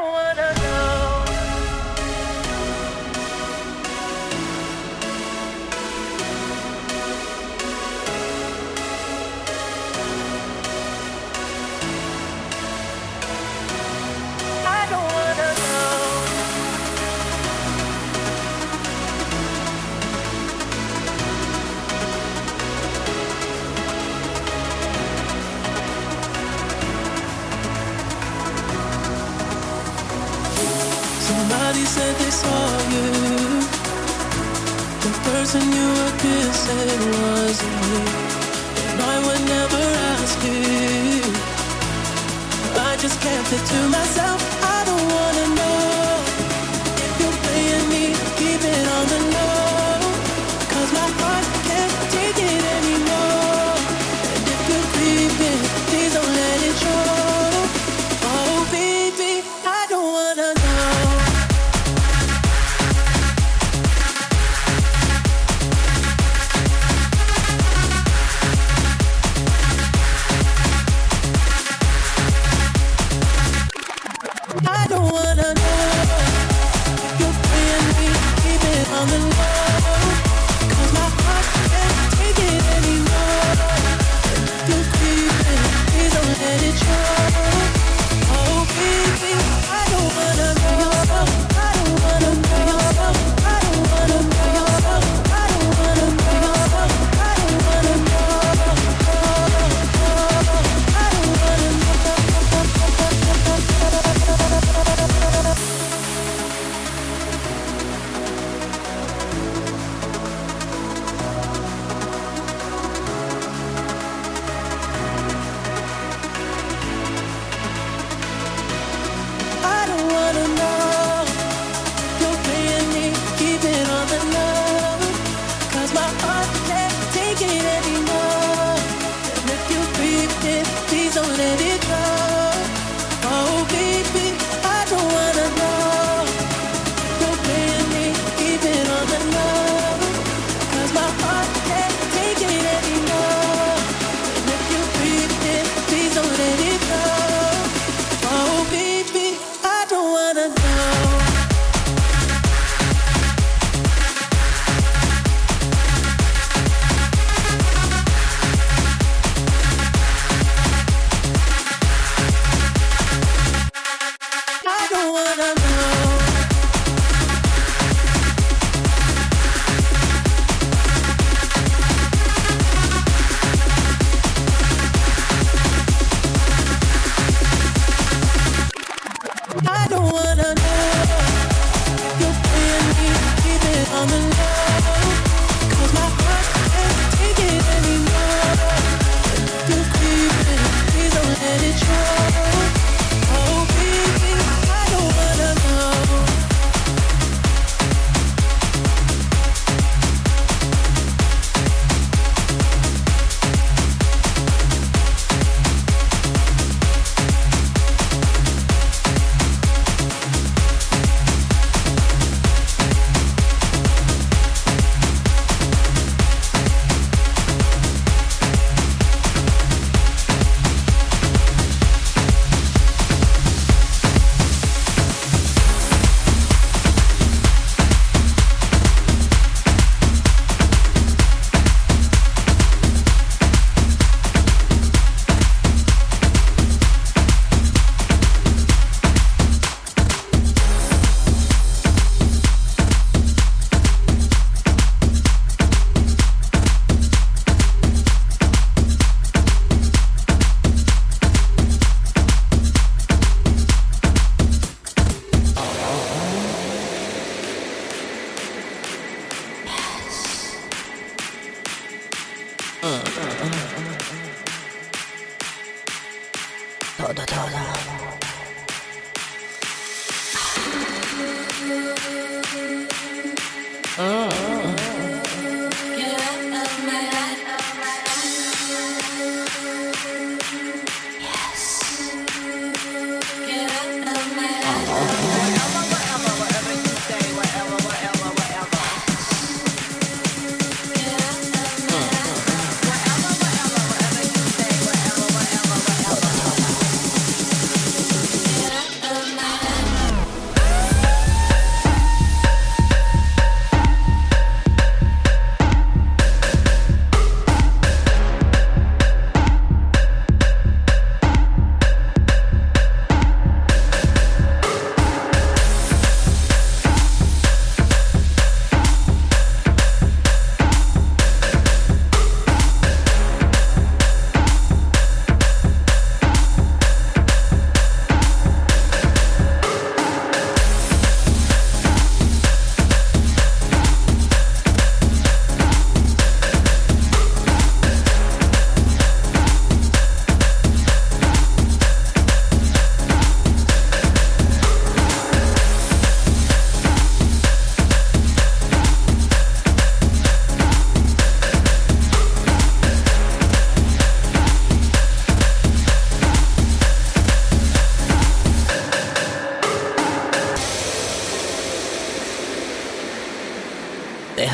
don't want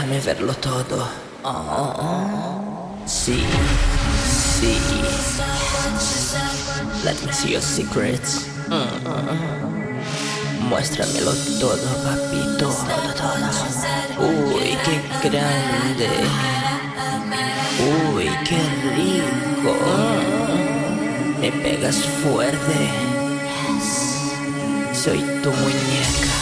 déjame verlo todo. Oh, sí, sí. Let me see your secrets. Mm. Muéstramelo todo, papito. Todo, todo. Uy, qué grande. Uy, qué rico. Me pegas fuerte. Soy tu muñeca.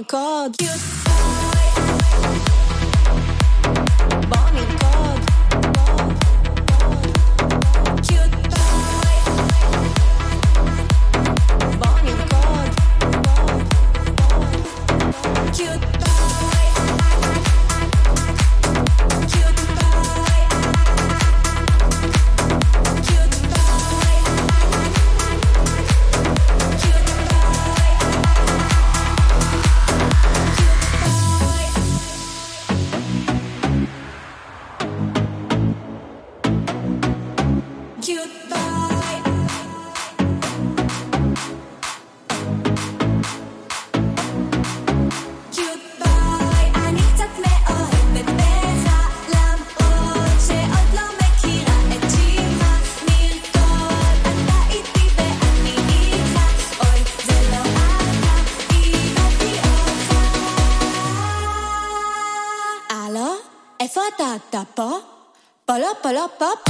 thank God. You la pop.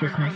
十块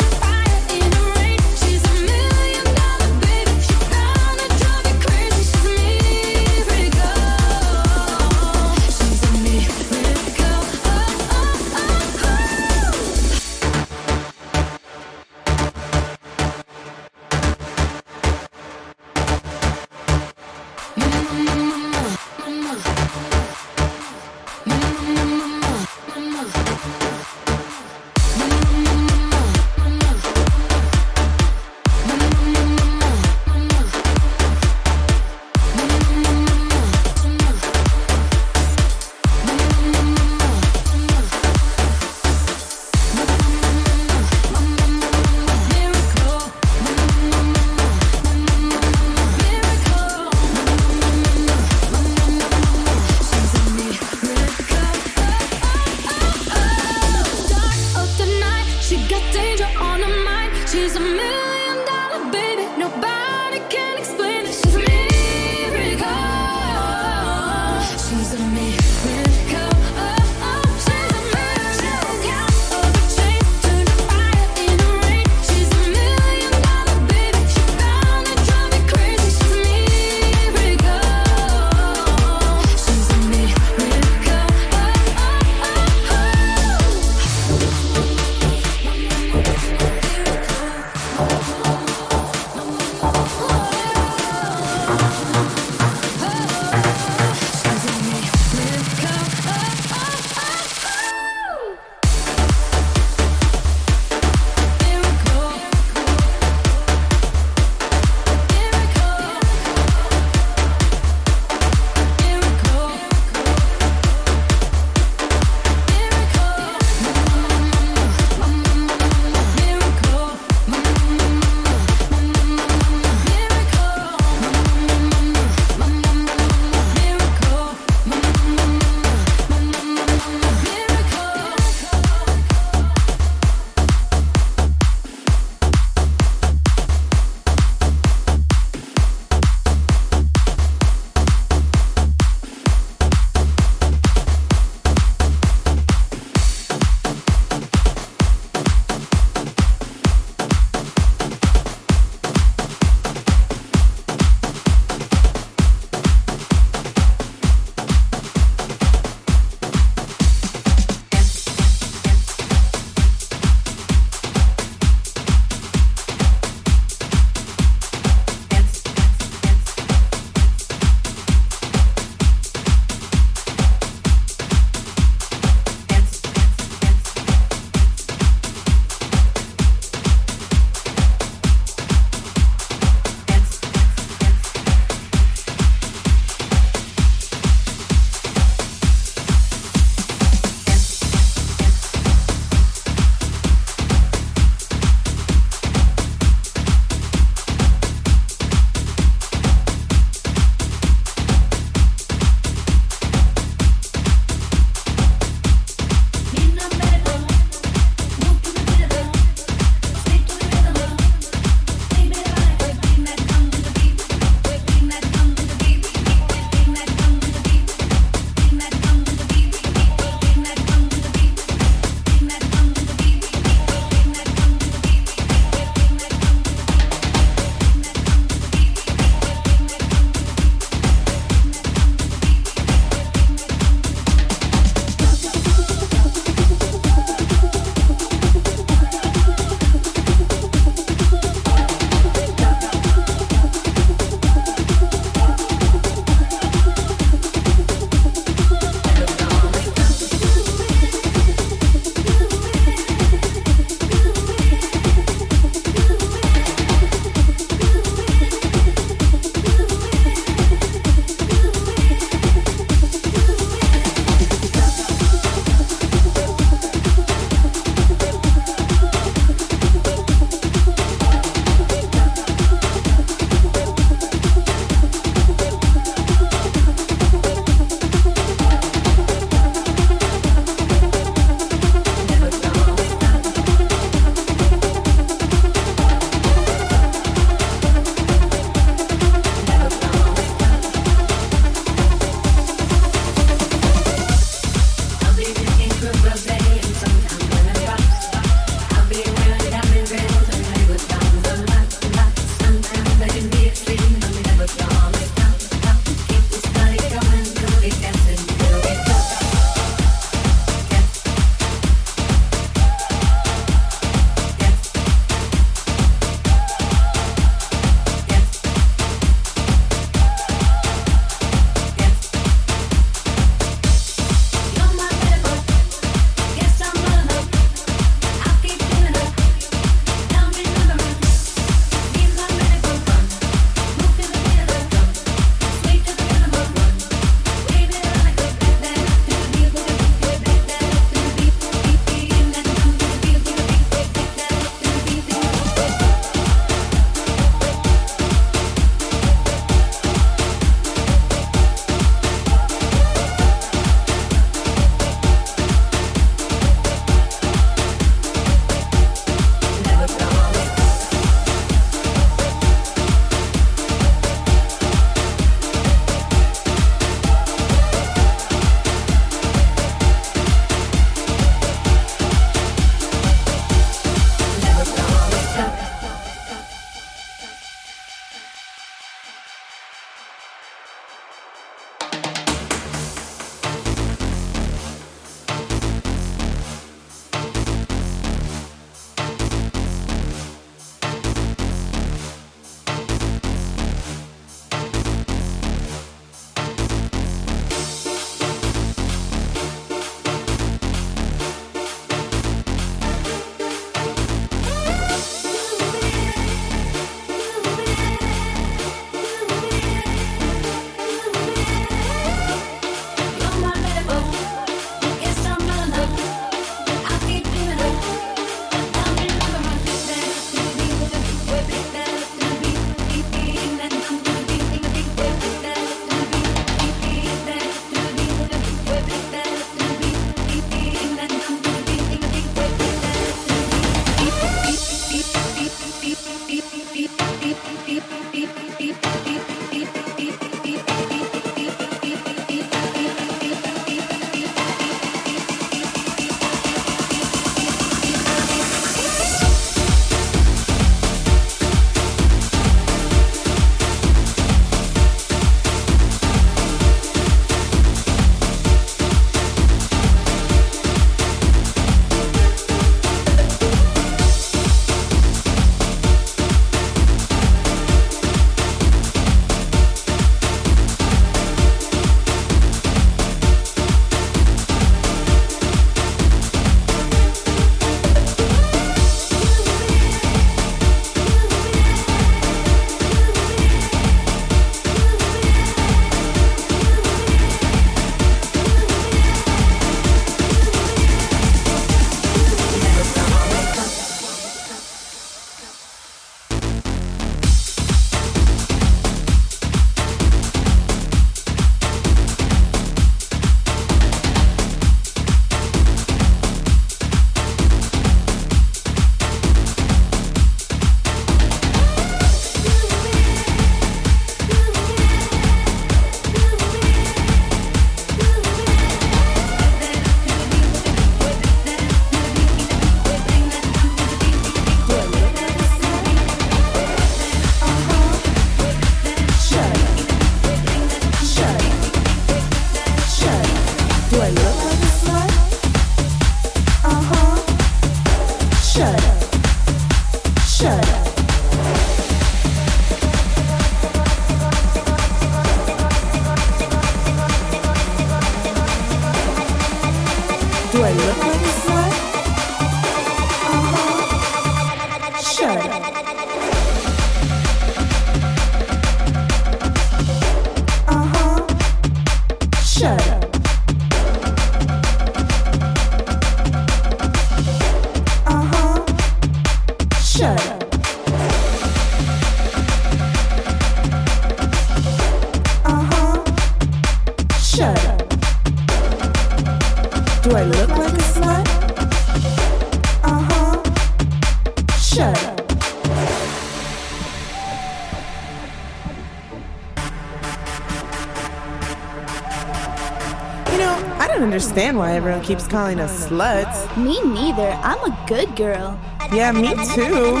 understand why everyone keeps calling us sluts. Me neither. I'm a good girl. Yeah, me too.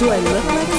Do I look like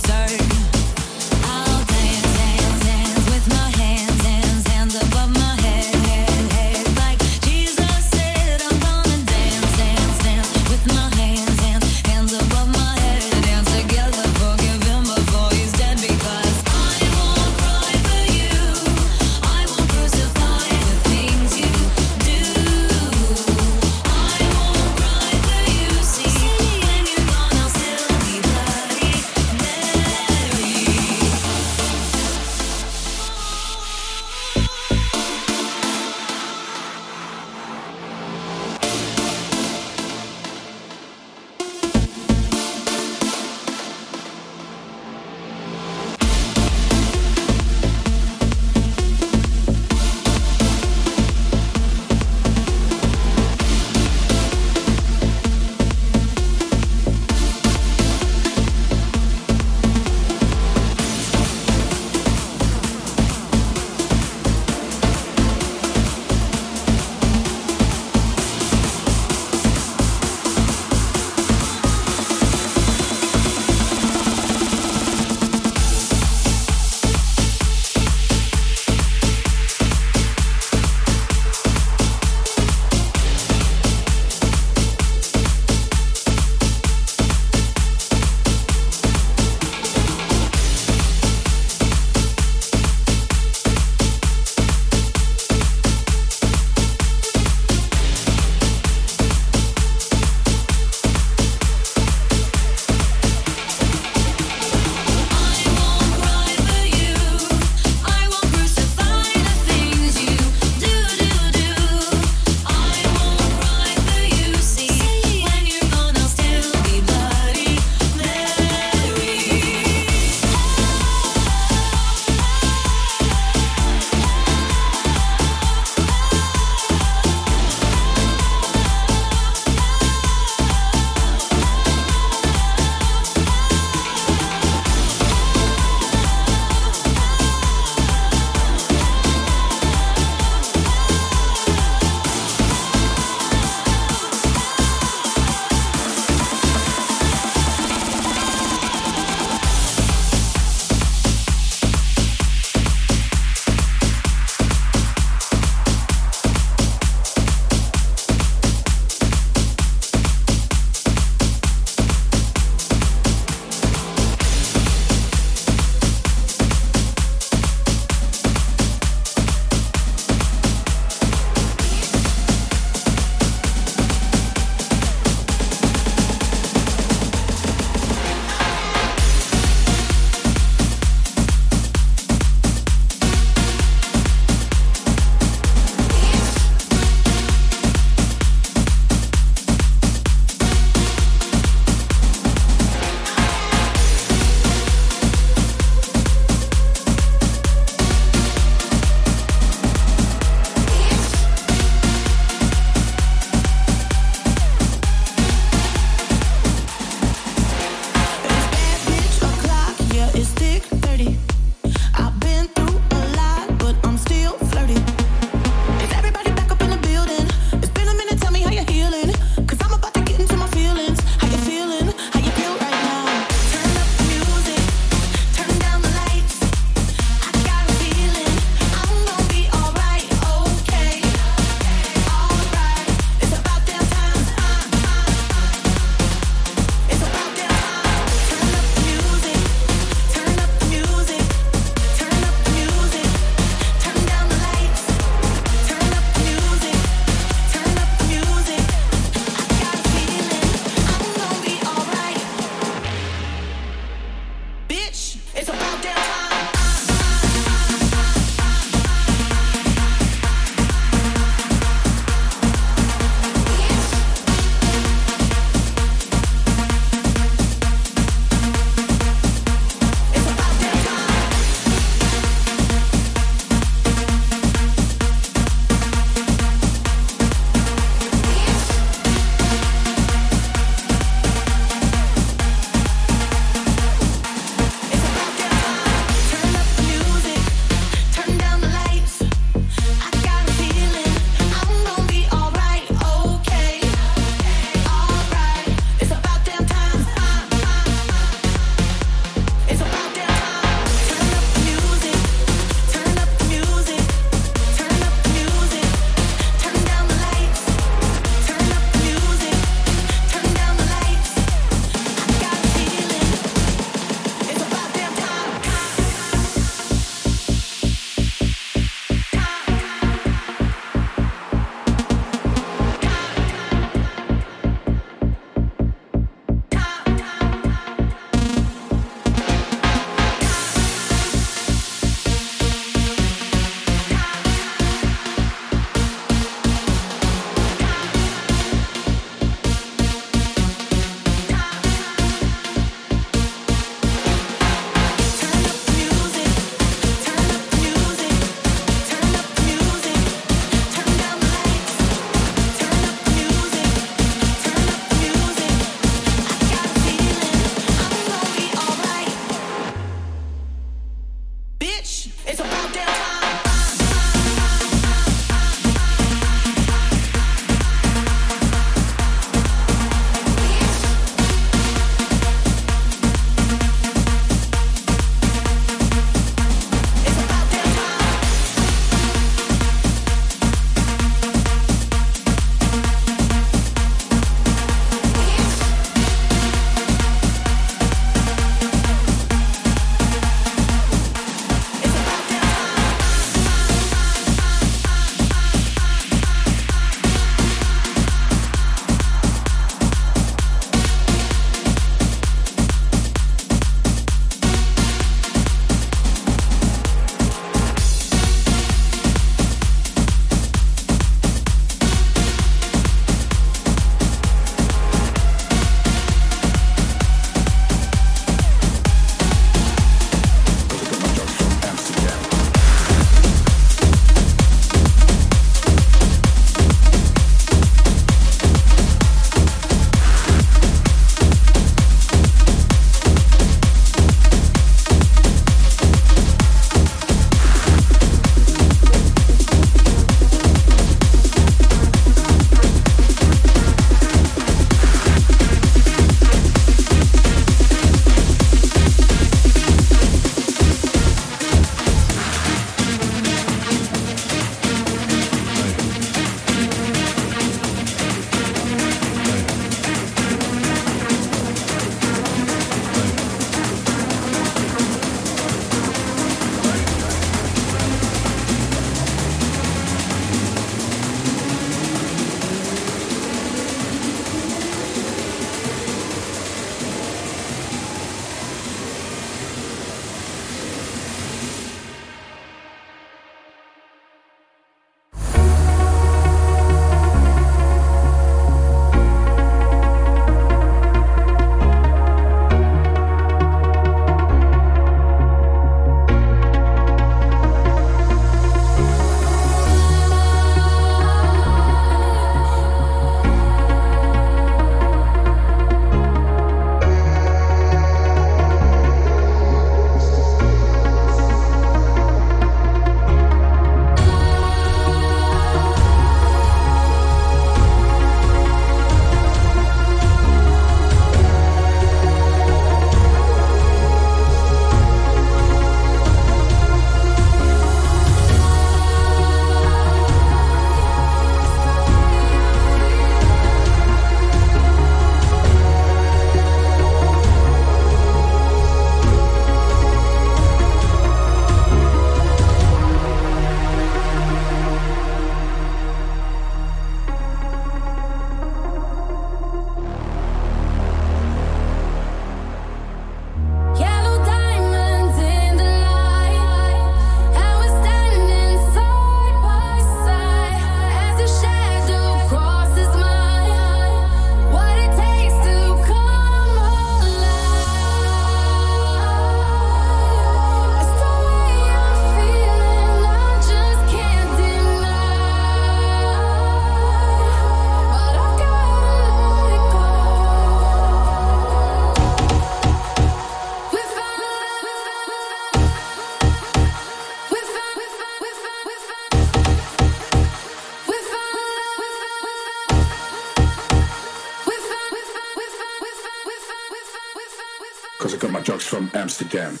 them.